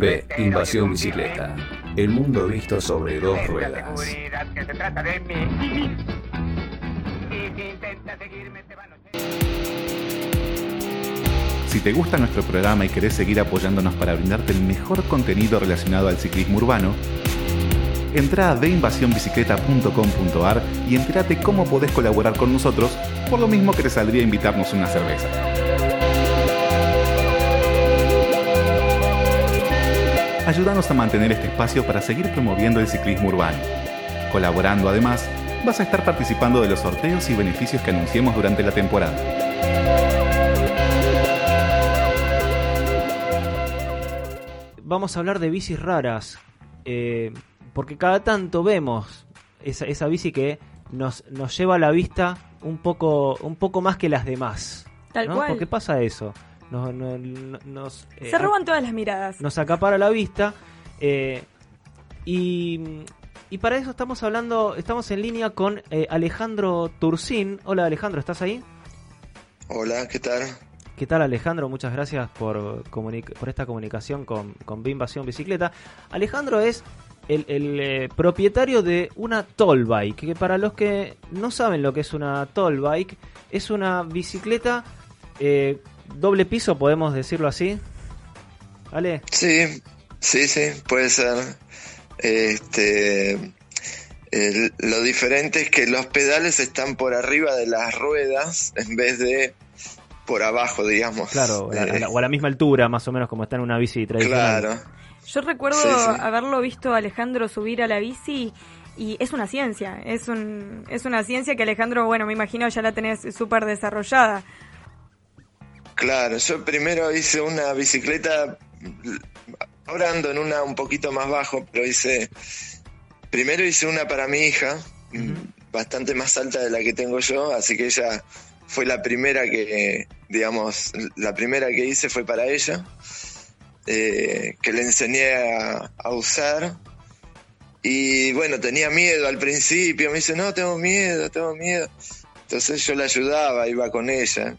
B. Invasión bicicleta. El mundo visto sobre dos ruedas. Si te gusta nuestro programa y querés seguir apoyándonos para brindarte el mejor contenido relacionado al ciclismo urbano, entra a deinvasionbicicleta.com.ar y entérate cómo podés colaborar con nosotros, por lo mismo que te saldría invitarnos una cerveza. Ayúdanos a mantener este espacio para seguir promoviendo el ciclismo urbano. Colaborando además, vas a estar participando de los sorteos y beneficios que anunciemos durante la temporada. Vamos a hablar de bicis raras, eh, porque cada tanto vemos esa, esa bici que nos, nos lleva a la vista un poco, un poco más que las demás. Tal ¿no? cual. ¿Por qué pasa eso? Nos, no- no- nos, eh, Se roban todas las miradas. nos acapara la vista. eh, y, y para eso estamos hablando, estamos en línea con eh, Alejandro Turcín. Hola Alejandro, ¿estás ahí? Hola, ¿qué tal? ¿Qué tal Alejandro? Muchas gracias por, esta comunicación con, con Invasión Bicicleta. Alejandro es el, el, eh, propietario de una toll bike, que para los que no saben lo que es una toll bike, es una bicicleta eh, doble piso, podemos decirlo así. ¿Vale? Sí, sí, sí, puede ser. Este, el- lo diferente es que los pedales están por arriba de las ruedas en vez de por abajo, digamos. Claro, a la- a Eh, la- o a la misma altura, más o menos como está en una bici tradicional. claro. Yo recuerdo Sí, sí. haberlo visto a Alejandro subir a la bici y es una ciencia, es un es una ciencia que Alejandro, bueno, me imagino ya la tenés súper desarrollada. Claro, yo primero hice una bicicleta, ahora ando en una un poquito más bajo, pero hice, primero hice una para mi hija, bastante más alta de la que tengo yo, así que ella fue la primera que, digamos, la primera que hice fue para ella, eh, que le enseñé a, a usar. Y bueno, tenía miedo al principio, me dice, no, tengo miedo, tengo miedo. Entonces yo la ayudaba, iba con ella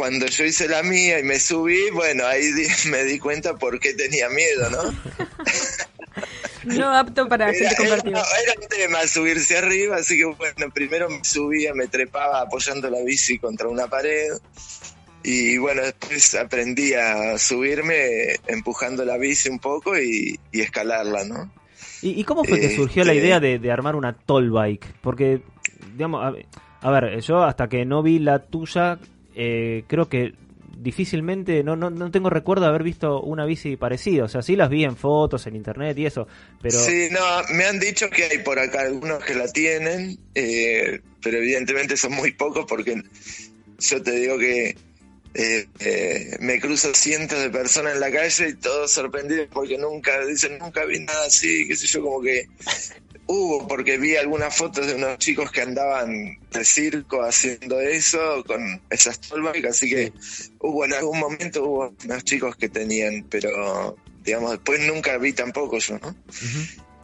cuando yo hice la mía y me subí, bueno, ahí di- me di cuenta por qué tenía miedo, ¿no? No apto para gente Era, era- compartida. era un tema subirse arriba, así que bueno, primero me subía, me trepaba apoyando la bici contra una pared y bueno, después aprendí a subirme empujando la bici un poco y, y escalarla, ¿no? ¿Y, y cómo fue que surgió la Este- idea de, de armar una toll bike? Porque, digamos, a, a ver, yo hasta que no vi la tuya, eh, creo que difícilmente, no, no, no tengo recuerdo de haber visto una bici parecida. O sea, sí las vi en fotos, en internet y eso, pero... Sí, no, me han dicho que hay por acá algunos que la tienen, eh, pero evidentemente son muy pocos porque yo te digo que eh, eh, me cruzo cientos de personas en la calle y todos sorprendidos porque nunca, dicen, nunca vi nada así, qué sé yo, como que hubo, porque vi algunas fotos de unos chicos que andaban de circo haciendo eso con esas tollbike, así que hubo en algún momento hubo unos chicos que tenían, pero digamos, después nunca vi tampoco yo, ¿no?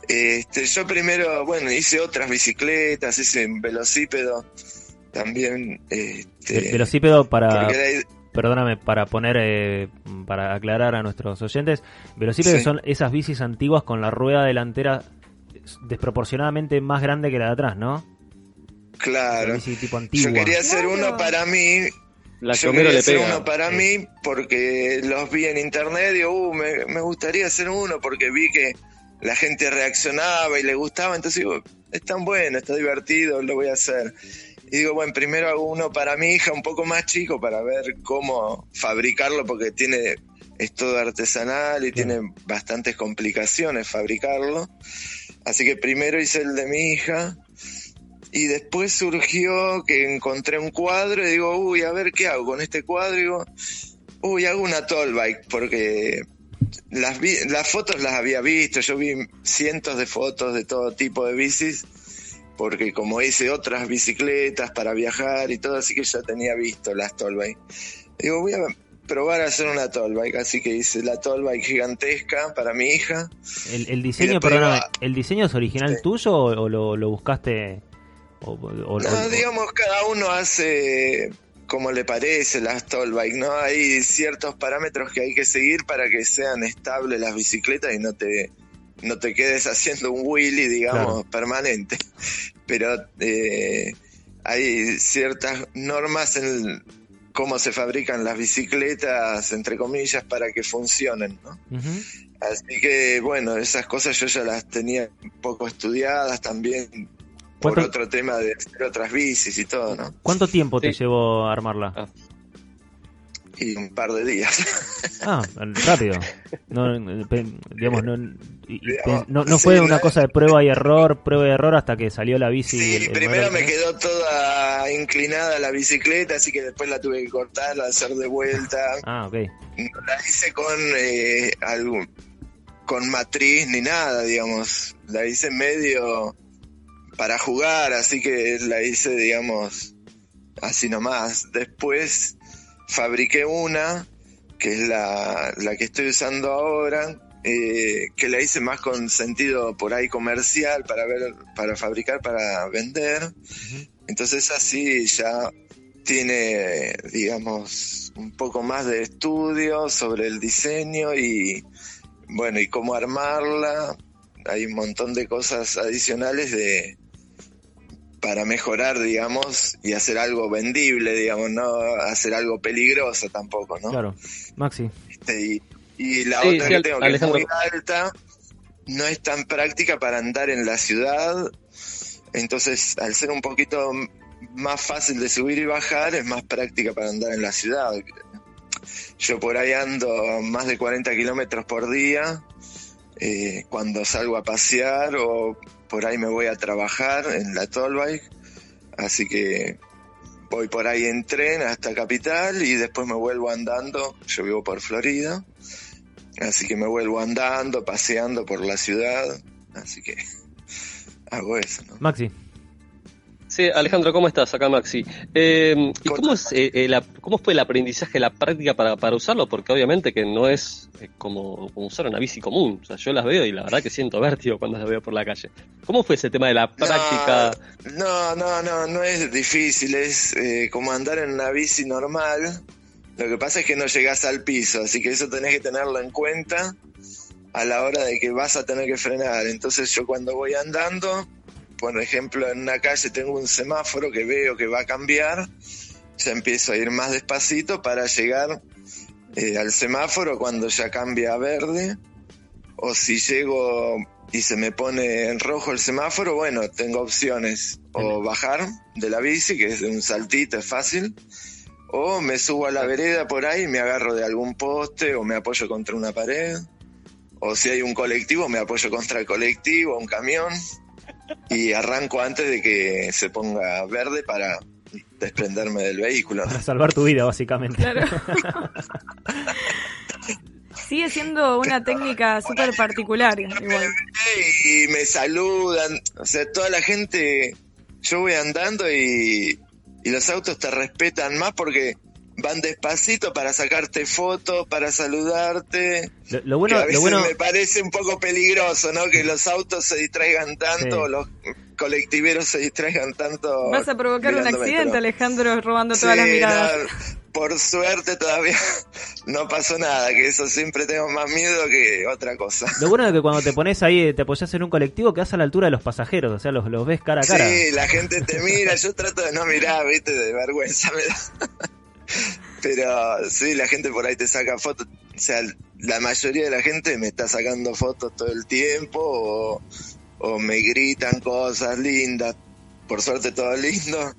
Este, yo primero, bueno, hice otras bicicletas, hice un velocípedo también. Este, Ve- Velocípedo para... Perdóname, para poner, eh, para aclarar a nuestros oyentes, velocípedos Sí. son esas bicis antiguas con la rueda delantera desproporcionadamente más grande que la de atrás, ¿no? Claro. bici tipo antigua. Yo quería hacer Claro. uno para mí. La yo quería le hacer pega. uno para mí porque los vi en internet y digo, uh, me, me gustaría hacer uno porque vi que la gente reaccionaba y le gustaba. Entonces digo, es tan bueno, está divertido, lo voy a hacer. Y digo, bueno, primero hago uno para mi hija un poco más chico para ver cómo fabricarlo porque tiene es todo artesanal y tiene bastantes complicaciones fabricarlo. Así que primero hice el de mi hija y después surgió que encontré un cuadro y digo, uy, a ver qué hago con este cuadro. Y digo, uy, hago una toll bike porque las, vi- las fotos las había visto, yo vi cientos de fotos de todo tipo de bicis porque como hice otras bicicletas para viajar y todo, así que ya tenía visto las toll bike. Digo, voy a probar a hacer una toll bike, así que hice la toll bike gigantesca para mi hija. El, el diseño, perdóname, ¿el diseño es original Sí. tuyo o, o lo, lo buscaste? O, o- No, digamos, cada uno hace cómo le parece la Toll Bike, ¿no? Hay ciertos parámetros que hay que seguir para que sean estables las bicicletas y no te, no te quedes haciendo un wheelie, digamos, permanente. Pero eh, hay ciertas normas en cómo se fabrican las bicicletas, entre comillas, para que funcionen, ¿no? Así que, bueno, esas cosas yo ya las tenía un poco estudiadas también por otro tema de hacer otras bicis y todo, ¿no? ¿Cuánto tiempo te llevó armarla? Ah. Y un par de días. Ah, rápido. No, digamos, no, no, fue una cosa de prueba y error, prueba y error hasta que salió la bici. Sí, primero me quedó toda inclinada la bicicleta, así que después la tuve que cortar, hacer de vuelta. Ah, ok. No la hice con eh, algún, con matriz ni nada, digamos. La hice medio para jugar, así que la hice, digamos, así nomás. Después fabriqué una, que es la, la que estoy usando ahora, eh, que la hice más con sentido por ahí comercial para ver, para fabricar, para vender. Entonces así ya tiene, digamos, un poco más de estudio sobre el diseño y bueno, y cómo armarla. Hay un montón de cosas adicionales de, para mejorar, digamos, y hacer algo vendible, digamos, no hacer algo peligroso tampoco, ¿no? Claro, Maxi. Este, y, la otra que tengo, que es muy alta, no es tan práctica para andar en la ciudad, entonces al ser un poquito más fácil de subir y bajar, es más práctica para andar en la ciudad. Yo por ahí ando más de 40 kilómetros por día, eh, cuando salgo a pasear o por ahí me voy a trabajar en la Tollbike, así que voy por ahí en tren hasta Capital y después me vuelvo andando, yo vivo por Florida, así que me vuelvo andando, paseando por la ciudad, así que hago eso. ¿no? Maxi. Sí, Alejandro, ¿cómo estás? Acá Maxi. Eh, ¿Y cómo, es, eh, eh, cómo fue el aprendizaje, la práctica para, para usarlo? Porque obviamente que no es como, usar una bici común. O sea, yo las veo y la verdad que siento vértigo cuando las veo por la calle. ¿Cómo fue ese tema de la práctica? No, no, no, no es difícil. Es como andar en una bici normal. Lo que pasa es que no llegas al piso, así que eso tenés que tenerlo en cuenta a la hora de que vas a tener que frenar. Entonces yo cuando voy andando por ejemplo, en una calle tengo un semáforo que veo que va a cambiar, ya empiezo a ir más despacito para llegar eh, al semáforo cuando ya cambia a verde, o si llego y se me pone en rojo el semáforo, bueno, tengo opciones, o bajar de la bici, que es de un saltito, es fácil, o me subo a la vereda por ahí y me agarro de algún poste o me apoyo contra una pared, o si hay un colectivo me apoyo contra el colectivo, un camión, y arranco antes de que se ponga verde para desprenderme del vehículo. Para salvar tu vida, básicamente. Sigue siendo una técnica súper particular, igual. Y me saludan, o sea, toda la gente, yo voy andando y, y los autos te respetan más porque van despacito para sacarte fotos, para saludarte. Lo, bueno, a veces me parece un poco peligroso, ¿no? Que los autos se distraigan tanto, los colectiveros se distraigan tanto. Vas a provocar un accidente, Alejandro, robando todas las miradas. por suerte todavía no pasó nada, que eso siempre tengo más miedo que otra cosa. Lo bueno es que cuando te pones ahí, te apoyas en un colectivo, quedas a la altura de los pasajeros, o sea, los, los ves cara a cara. Sí, la gente te mira, yo trato de no mirar, viste, de vergüenza me da. Pero sí, la gente por ahí te saca fotos. O sea, la mayoría de la gente me está sacando fotos todo el tiempo o, me gritan cosas lindas. Por suerte todo lindo.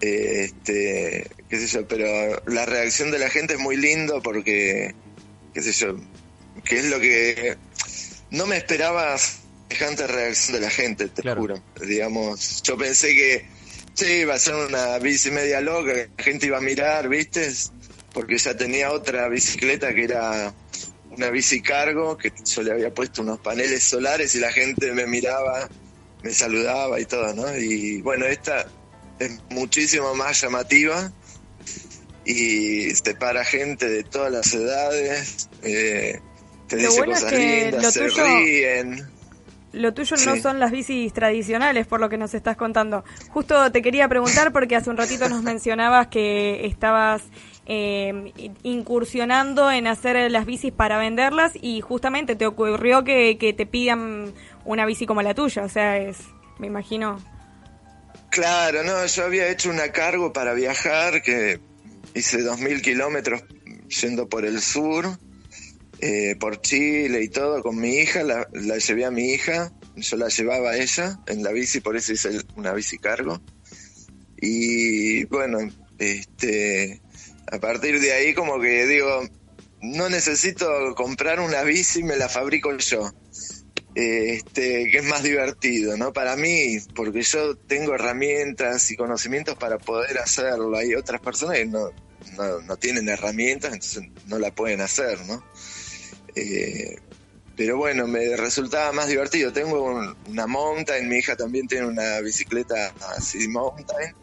Este, qué sé yo, pero la reacción de la gente es muy lindo porque, qué sé yo, que es lo que no me esperaba semejante reacción de la gente, te juro. Digamos, yo pensé que Sí, iba a ser una bici media loca, la gente iba a mirar, ¿viste? Porque ya tenía otra bicicleta que era una bici cargo, que yo le había puesto unos paneles solares y la gente me miraba, me saludaba y todo, ¿no? Y bueno, esta es muchísimo más llamativa y te para gente de todas las edades, eh, te dice cosas lindas, se ríen. Lo tuyo no son las bicis tradicionales, por lo que nos estás contando. Justo te quería preguntar porque hace un ratito nos mencionabas que estabas eh, incursionando en hacer las bicis para venderlas y justamente te ocurrió que, que te pidan una bici como la tuya, o sea, es, me imagino. Claro, no, yo había hecho una cargo para viajar que hice 2.000 kilómetros yendo por el sur, eh, por Chile y todo con mi hija, la, la llevé a mi hija, yo la llevaba a ella en la bici, por eso hice una bici cargo. Y bueno, este, a partir de ahí como que digo, no necesito comprar una bici, me la fabrico yo este, que es más divertido, ¿no? Para mí, porque yo tengo herramientas y conocimientos para poder hacerlo. Hay otras personas que no, no, no tienen herramientas, entonces no la pueden hacer, ¿no? Eh, pero bueno, me resultaba más divertido. Tengo un- una mountain, mi hija también tiene una bicicleta así mountain,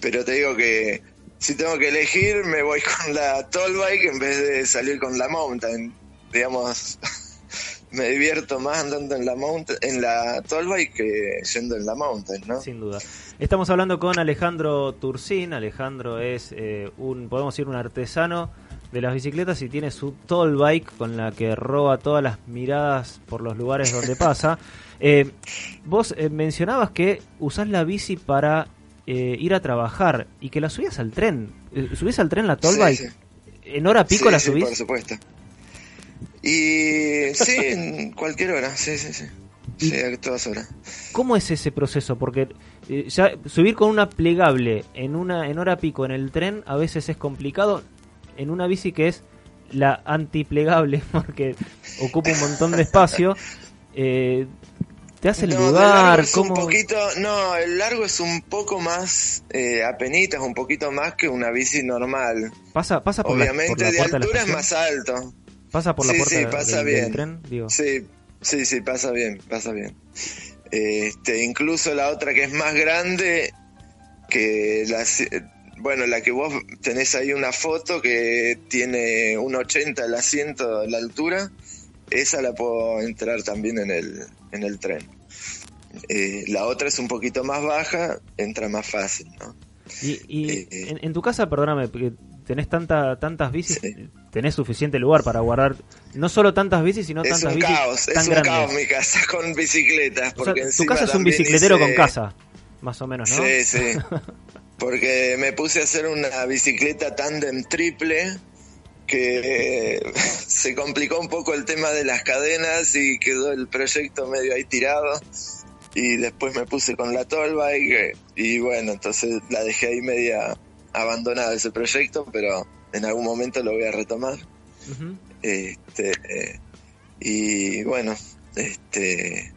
pero te digo que si tengo que elegir, me voy con la tall bike en vez de salir con la mountain. Digamos, me divierto más andando en la mountain, en la tall bike que yendo en la mountain, ¿no? Sin duda. Estamos hablando con Alejandro Turcín. Alejandro es eh, un, podemos decir, un artesano de las bicicletas y tiene su tall bike con la que roba todas las miradas por los lugares donde pasa. Eh, vos eh, mencionabas que usás la bici para eh, ir a trabajar y que la subías al tren. Eh, ¿Subís al tren la tall Sí, bike? sí. ¿En hora pico Sí, la sí, subís? por supuesto. Y sí, en cualquier hora, sí, sí, sí. Sí, a todas horas. ¿Cómo es ese proceso? Porque eh, ya subir con una plegable en una en hora pico en el tren a veces es complicado. En una bici que es la antiplegable porque ocupa un montón de espacio, eh, te hace el No, de lugar. es un poquito, no, el largo es un poco más, eh, apenitas, un poquito más que una bici normal. Pasa, pasa por la, por Obviamente la de puerta de la altura es estación. más alto. Pasa por la Sí, puerta sí, pasa del bien. tren, digo. Sí, sí, sí, pasa bien, pasa bien. Este, incluso la otra que es más grande, que la, bueno, la que vos tenés ahí una foto que tiene un 80 el asiento, la altura, esa la puedo entrar también en el, en el tren. Eh, la otra es un poquito más baja, entra más fácil, ¿no? Y, y Eh, eh. en, en tu casa, perdóname, porque tenés tanta, tantas bicis, Sí. tenés suficiente lugar para guardar no solo tantas bicis, sino es tantas un bicis caos, tan es un grandes. caos mi casa con bicicletas. O sea, Porque tu casa es un bicicletero hice- con casa, más o menos, ¿no? Sí, sí. Porque me puse a hacer una bicicleta tándem triple que se complicó un poco el tema de las cadenas y quedó el proyecto medio ahí tirado. Y después me puse con la tall bike eh, y bueno, entonces la dejé ahí media abandonada ese proyecto, pero en algún momento lo voy a retomar. Este, eh, y bueno, este,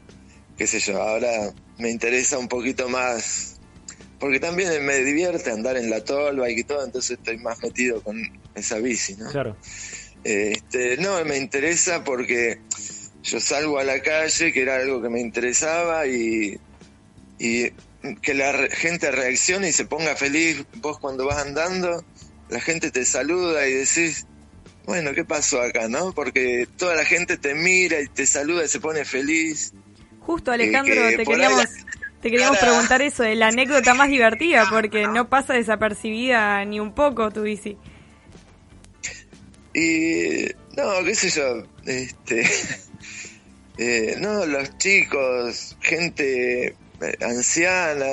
qué sé yo, ahora me interesa un poquito más, porque también me divierte andar en la tolva y todo, entonces estoy más metido con esa bici, ¿no? Claro. Este, no, me interesa porque yo salgo a la calle, que era algo que me interesaba, y, y que la re- gente reaccione y se ponga feliz. Vos cuando vas andando, la gente te saluda y decís, bueno, ¿qué pasó acá, no? Porque toda la gente te mira y te saluda y se pone feliz. Justo, Alejandro, que te queríamos, te queríamos preguntar eso, de la anécdota más divertida, porque no pasa desapercibida ni un poco tu bici. Y no, qué sé yo, este, eh, no, los chicos, gente eh, anciana,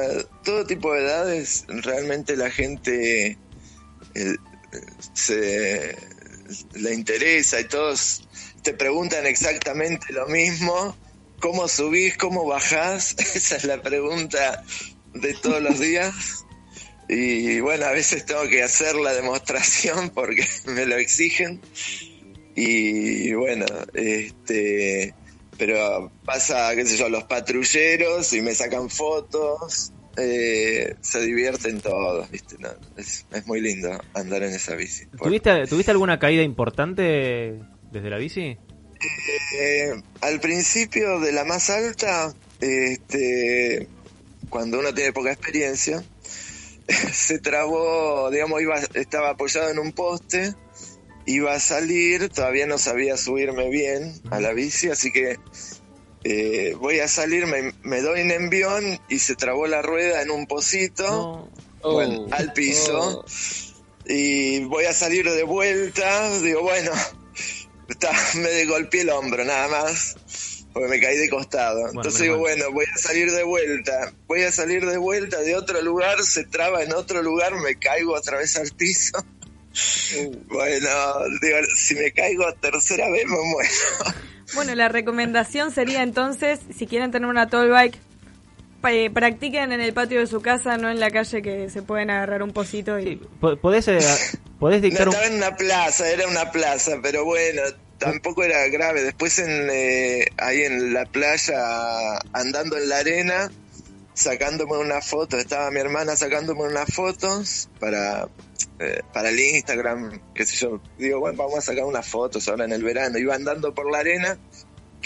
todo tipo de edades, realmente la gente eh, se le interesa y todos te preguntan exactamente lo mismo, cómo subís, cómo bajás, esa es la pregunta de todos los días. Y bueno, a veces tengo que hacer la demostración porque me lo exigen. Y bueno, este, pero pasa, qué sé yo, los patrulleros y me sacan fotos, eh, se divierten todos, ¿viste? No, es, es muy lindo andar en esa bici. ¿Tuviste, ¿Tuviste alguna caída importante desde la bici? Eh, al principio de la más alta, este, cuando uno tiene poca experiencia, se trabó, digamos, iba, estaba apoyado en un poste, iba a salir, todavía no sabía subirme bien a la bici, así que eh, voy a salir, me, me doy un envión y se trabó la rueda en un pocito, bueno, Oh, al piso. oh. Y voy a salir de vuelta, digo, bueno, me golpeé el hombro nada más, porque me caí de costado. Entonces digo, bueno, voy a salir de vuelta, voy a salir de vuelta de otro lugar, se traba en otro lugar, me caigo otra vez al piso. Bueno, digo, si me caigo tercera vez me muero. Bueno, la recomendación sería entonces, si quieren tener una toll bike, eh, practiquen en el patio de su casa, no en la calle que se pueden agarrar un pocito y... Sí, po- ¿Podés, eh, podés No dictar un... estaba en una plaza, era una plaza, pero bueno, tampoco era grave. Después en eh, ahí en la playa, andando en la arena, sacándome una foto, estaba mi hermana sacándome unas fotos para, eh, para el Instagram, qué sé yo. Digo, bueno, vamos a sacar unas fotos ahora en el verano. Iba andando por la arena,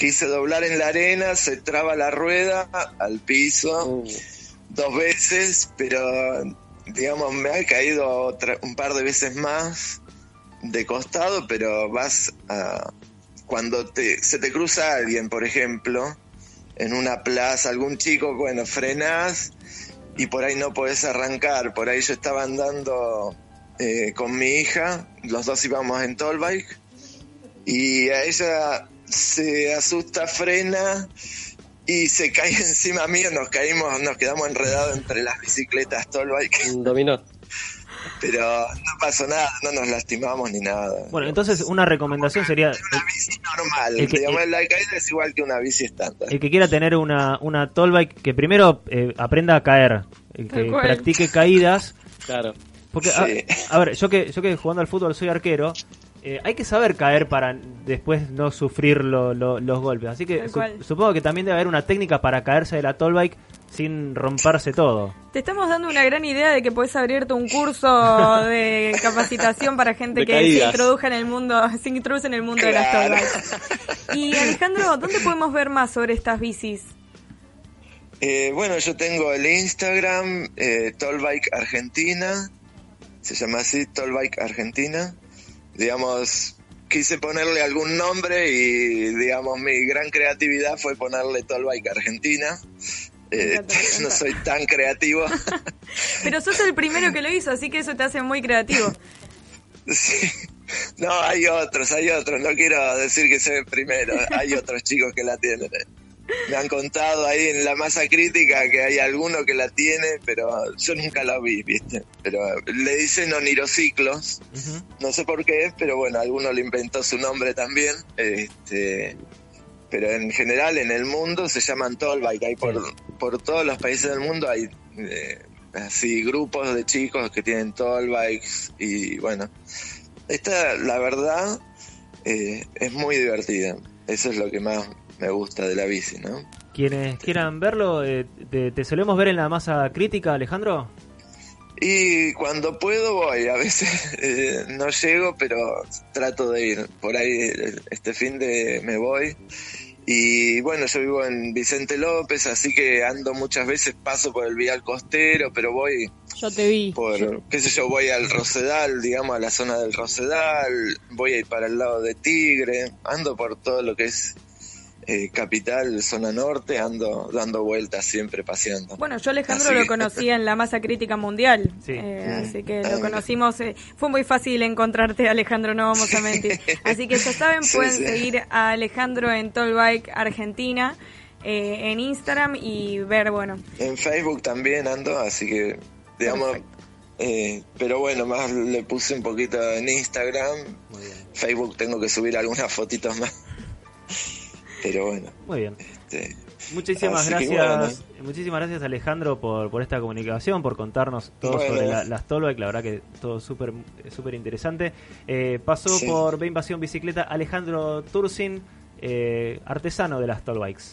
quise doblar en la arena, se traba la rueda al piso Oh. dos veces, pero digamos me ha caído otra- un par de veces más de costado, pero vas a cuando te, se te cruza alguien, por ejemplo, en una plaza, algún chico, bueno, frenás y por ahí no podés arrancar. Por ahí yo estaba andando eh, con mi hija, los dos íbamos en toll bike y a ella se asusta, frena y se cae encima mío, nos caímos, nos quedamos enredados entre las bicicletas toll bike, Dominó. pero no pasó nada, no nos lastimamos ni nada. Bueno, entonces una recomendación sería... una bici normal, el que- digamos, el- la caída es igual que una bici estándar. El que quiera tener una, una toll bike, que primero eh, aprenda a caer, el que practique caídas, Claro. porque a, a ver, yo que yo que jugando al fútbol soy arquero, eh, hay que saber caer para después no sufrir lo- lo- los golpes, así que su- supongo que también debe haber una técnica para caerse de la toll bike sin romperse todo. Te estamos dando una gran idea de que puedes abrirte un curso de capacitación para gente De que se introduja en el mundo, se introduce en el mundo de las toll Claro. bikes. Y Alejandro, ¿dónde podemos ver más sobre estas bicis? Eh, bueno, yo tengo el Instagram, eh, Tollbike Argentina, se llama así, Tollbike Argentina. Digamos, quise ponerle algún nombre y, digamos, mi gran creatividad fue ponerle Tollbike Argentina. Eh, no soy tan creativo. Pero sos el primero que lo hizo, así que eso te hace muy creativo. Sí. No, hay otros, hay otros. No quiero decir que soy el primero. Hay otros chicos que la tienen. Me han contado ahí en la masa crítica que hay alguno que la tiene, pero yo nunca la vi, ¿viste? Pero le dicen onirociclos. No sé por qué, pero bueno, alguno le inventó su nombre también. Este, pero en general en el mundo se llaman tollbike. Hay por, por todos los países del mundo hay eh, así grupos de chicos que tienen tollbikes y bueno, esta la verdad eh, es muy divertida. Eso es lo que más me gusta de la bici, ¿no? Quienes quieran verlo, eh, te, te solemos ver en la masa crítica, Alejandro. Y cuando puedo voy, a veces eh, no llego, pero trato de ir. Por ahí eh, este fin de me voy. Y bueno, yo vivo en Vicente López, así que ando muchas veces, paso por el vial costero, pero voy Yo te vi. por, qué sé yo, voy al Rosedal, digamos, a la zona del Rosedal, voy a ir para el lado de Tigre, ando por todo lo que es eh, capital, zona norte, ando dando vueltas siempre paseando. Bueno, yo Alejandro Así lo que- conocía en la masa crítica mundial, Sí. eh, así que lo conocimos. eh, fue muy fácil encontrarte, Alejandro, no vamos a mentir. Así que ya saben, Sí, pueden sí. seguir a Alejandro en Tollbike Argentina eh, en Instagram y ver, bueno, En Facebook también ando, así que, digamos, Perfecto. eh, pero bueno, más le puse un poquito en Instagram. Facebook tengo que subir algunas fotitos más. Pero bueno, Muy bien. este, Muchísimas gracias, muchísimas gracias Alejandro por, por esta comunicación, por contarnos todo Bueno. sobre la- las Tollbike, la verdad que todo súper súper interesante. Eh, pasó Sí. por B Invasión Bicicleta Alejandro Tursin, eh, artesano de las Tollbikes.